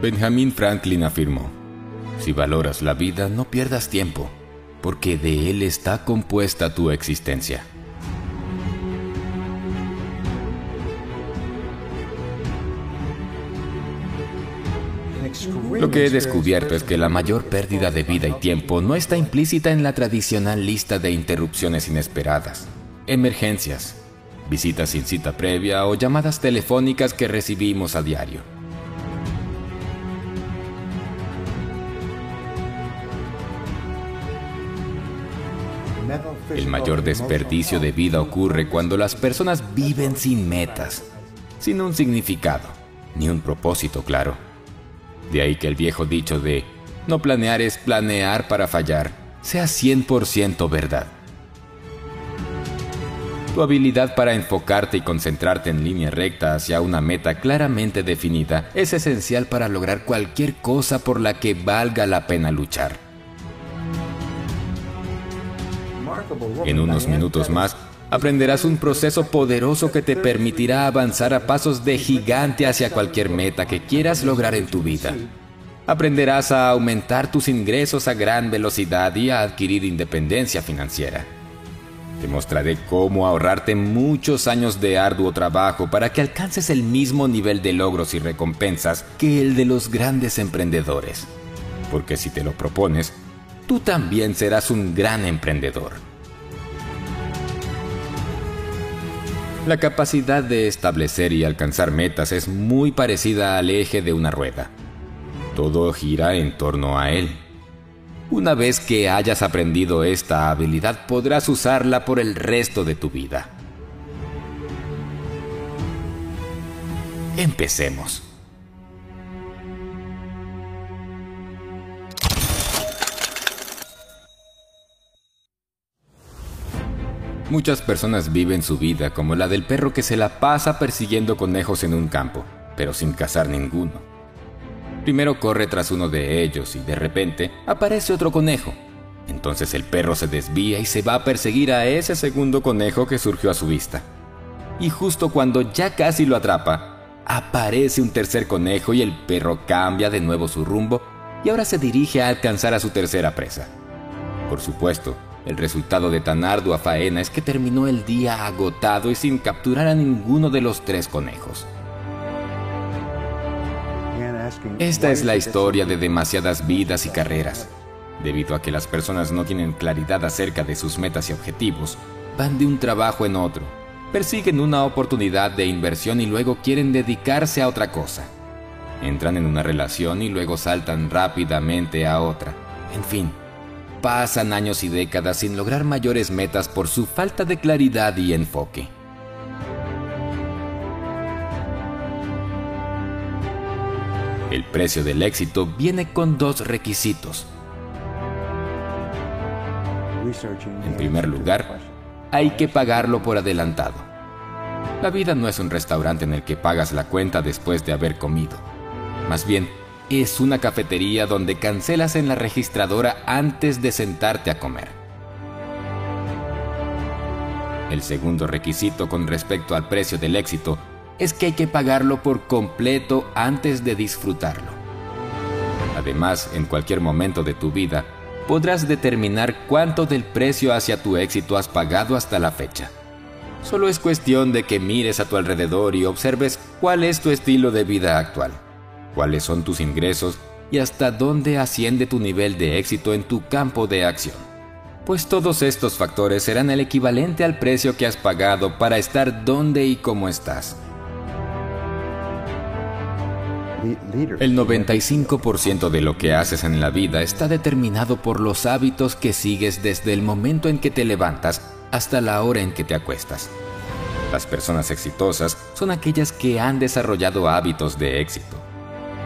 Benjamin Franklin afirmó, si valoras la vida, no pierdas tiempo, porque de él está compuesta tu existencia. Lo que he descubierto es que la mayor pérdida de vida y tiempo no está implícita en la tradicional lista de interrupciones inesperadas, emergencias, visitas sin cita previa o llamadas telefónicas que recibimos a diario. El mayor desperdicio de vida ocurre cuando las personas viven sin metas, sin un significado, ni un propósito claro. De ahí que el viejo dicho de no planear es planear para fallar sea 100% verdad. Tu habilidad para enfocarte y concentrarte en línea recta hacia una meta claramente definida es esencial para lograr cualquier cosa por la que valga la pena luchar. En unos minutos más, aprenderás un proceso poderoso que te permitirá avanzar a pasos de gigante hacia cualquier meta que quieras lograr en tu vida. Aprenderás a aumentar tus ingresos a gran velocidad y a adquirir independencia financiera. Te mostraré cómo ahorrarte muchos años de arduo trabajo para que alcances el mismo nivel de logros y recompensas que el de los grandes emprendedores. Porque si te lo propones, tú también serás un gran emprendedor. La capacidad de establecer y alcanzar metas es muy parecida al eje de una rueda. Todo gira en torno a él. Una vez que hayas aprendido esta habilidad podrás usarla por el resto de tu vida. Empecemos. Muchas personas viven su vida como la del perro que se la pasa persiguiendo conejos en un campo, pero sin cazar ninguno. Primero corre tras uno de ellos y de repente aparece otro conejo. Entonces el perro se desvía y se va a perseguir a ese segundo conejo que surgió a su vista. Y justo cuando ya casi lo atrapa, aparece un tercer conejo y el perro cambia de nuevo su rumbo y ahora se dirige a alcanzar a su tercera presa. Por supuesto, el resultado de tan ardua faena es que terminó el día agotado y sin capturar a ninguno de los tres conejos. Esta es la historia de demasiadas vidas y carreras. Debido a que las personas no tienen claridad acerca de sus metas y objetivos, van de un trabajo en otro, persiguen una oportunidad de inversión y luego quieren dedicarse a otra cosa. Entran en una relación y luego saltan rápidamente a otra. En fin, pasan años y décadas sin lograr mayores metas por su falta de claridad y enfoque. El precio del éxito viene con dos requisitos. En primer lugar, hay que pagarlo por adelantado. La vida no es un restaurante en el que pagas la cuenta después de haber comido. Más bien, es una cafetería donde cancelas en la registradora antes de sentarte a comer. El segundo requisito con respecto al precio del éxito es que hay que pagarlo por completo antes de disfrutarlo. Además, en cualquier momento de tu vida, podrás determinar cuánto del precio hacia tu éxito has pagado hasta la fecha. Solo es cuestión de que mires a tu alrededor y observes cuál es tu estilo de vida actual cuáles son tus ingresos y hasta dónde asciende tu nivel de éxito en tu campo de acción. Pues todos estos factores serán el equivalente al precio que has pagado para estar donde y cómo estás. El 95% de lo que haces en la vida está determinado por los hábitos que sigues desde el momento en que te levantas hasta la hora en que te acuestas. Las personas exitosas son aquellas que han desarrollado hábitos de éxito.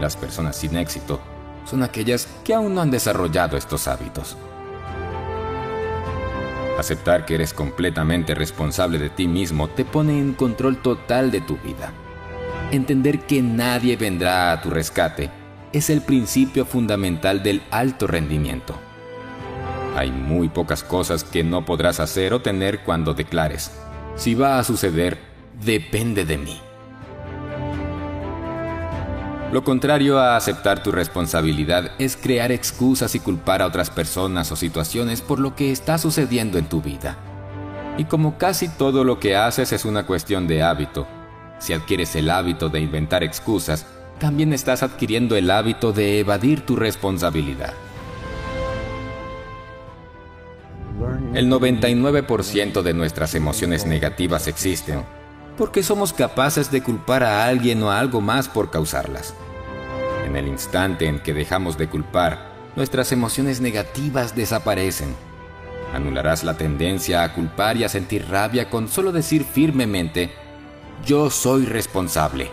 Las personas sin éxito son aquellas que aún no han desarrollado estos hábitos. Aceptar que eres completamente responsable de ti mismo te pone en control total de tu vida. Entender que nadie vendrá a tu rescate es el principio fundamental del alto rendimiento. Hay muy pocas cosas que no podrás hacer o tener cuando declares, si va a suceder, depende de mí. Lo contrario a aceptar tu responsabilidad es crear excusas y culpar a otras personas o situaciones por lo que está sucediendo en tu vida. Y como casi todo lo que haces es una cuestión de hábito, si adquieres el hábito de inventar excusas, también estás adquiriendo el hábito de evadir tu responsabilidad. El 99% de nuestras emociones negativas existen porque somos capaces de culpar a alguien o a algo más por causarlas. En el instante en que dejamos de culpar, nuestras emociones negativas desaparecen. Anularás la tendencia a culpar y a sentir rabia con solo decir firmemente, yo soy responsable.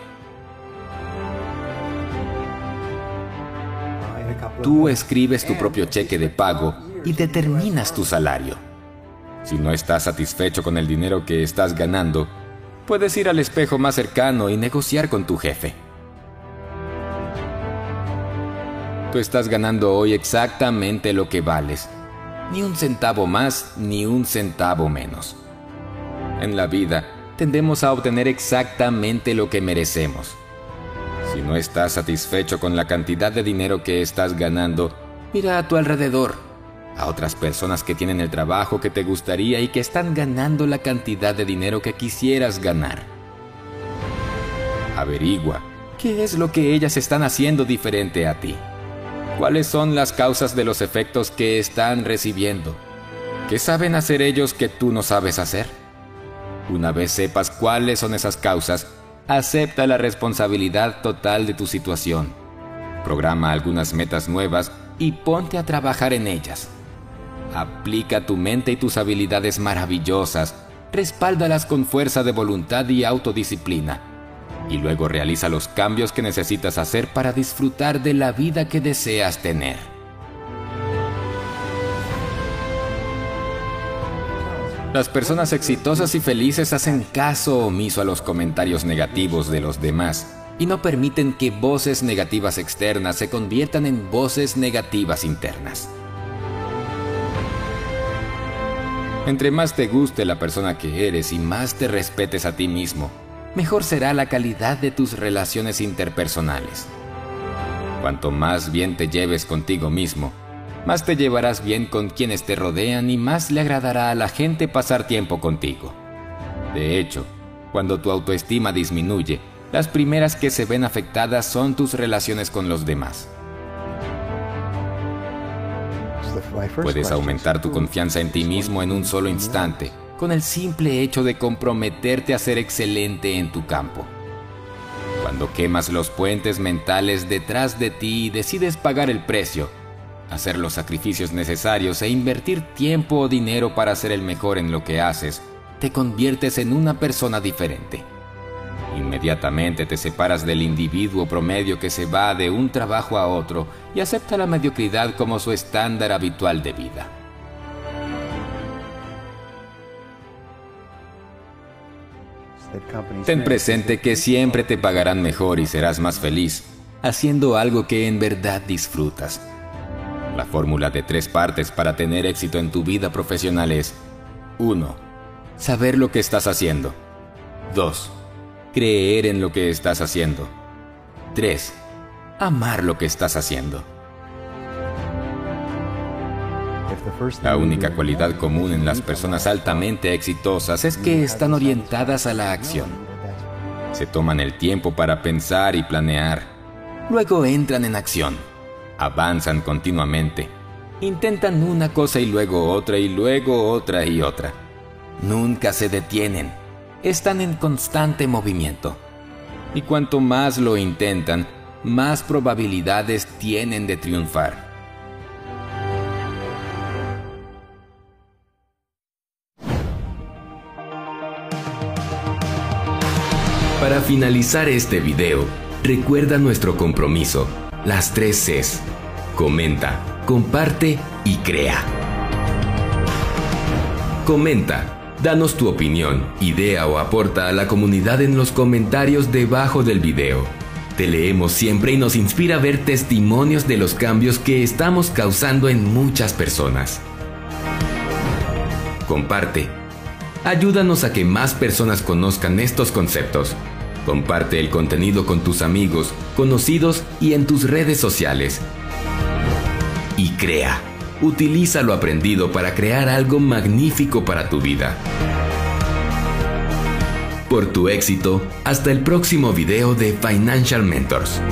Tú escribes tu propio cheque de pago y determinas tu salario. Si no estás satisfecho con el dinero que estás ganando, puedes ir al espejo más cercano y negociar con tu jefe. Tú estás ganando hoy exactamente lo que vales. Ni un centavo más, ni un centavo menos. En la vida, tendemos a obtener exactamente lo que merecemos. Si no estás satisfecho con la cantidad de dinero que estás ganando, mira a tu alrededor, a otras personas que tienen el trabajo que te gustaría y que están ganando la cantidad de dinero que quisieras ganar. Averigua qué es lo que ellas están haciendo diferente a ti. ¿Cuáles son las causas de los efectos que están recibiendo? ¿Qué saben hacer ellos que tú no sabes hacer? Una vez sepas cuáles son esas causas, acepta la responsabilidad total de tu situación. Programa algunas metas nuevas y ponte a trabajar en ellas. Aplica tu mente y tus habilidades maravillosas, respáldalas con fuerza de voluntad y autodisciplina y luego realiza los cambios que necesitas hacer para disfrutar de la vida que deseas tener. Las personas exitosas y felices hacen caso omiso a los comentarios negativos de los demás y no permiten que voces negativas externas se conviertan en voces negativas internas. Entre más te guste la persona que eres y más te respetes a ti mismo, mejor será la calidad de tus relaciones interpersonales. Cuanto más bien te lleves contigo mismo, más te llevarás bien con quienes te rodean y más le agradará a la gente pasar tiempo contigo. De hecho, cuando tu autoestima disminuye, las primeras que se ven afectadas son tus relaciones con los demás. Puedes aumentar tu confianza en ti mismo en un solo instante con el simple hecho de comprometerte a ser excelente en tu campo. Cuando quemas los puentes mentales detrás de ti y decides pagar el precio, hacer los sacrificios necesarios e invertir tiempo o dinero para ser el mejor en lo que haces, te conviertes en una persona diferente. Inmediatamente te separas del individuo promedio que se va de un trabajo a otro y acepta la mediocridad como su estándar habitual de vida. Ten presente que siempre te pagarán mejor y serás más feliz haciendo algo que en verdad disfrutas. La fórmula de tres partes para tener éxito en tu vida profesional es 1. Saber lo que estás haciendo. 2. Creer en lo que estás haciendo. 3. Amar lo que estás haciendo. La única cualidad común en las personas altamente exitosas es que están orientadas a la acción. Se toman el tiempo para pensar y planear. Luego entran en acción. Avanzan continuamente. Intentan una cosa y luego otra y luego otra y otra. Nunca se detienen. Están en constante movimiento. Y cuanto más lo intentan, más probabilidades tienen de triunfar. Para finalizar este video, recuerda nuestro compromiso, las tres Cs. Comenta, comparte y crea. Comenta, danos tu opinión, idea o aporta a la comunidad en los comentarios debajo del video. Te leemos siempre y nos inspira a ver testimonios de los cambios que estamos causando en muchas personas. Comparte. Ayúdanos a que más personas conozcan estos conceptos Comparte el contenido con tus amigos, conocidos y en tus redes sociales. Y crea. Utiliza lo aprendido para crear algo magnífico para tu vida. Por tu éxito, hasta el próximo video de Financial Mentors.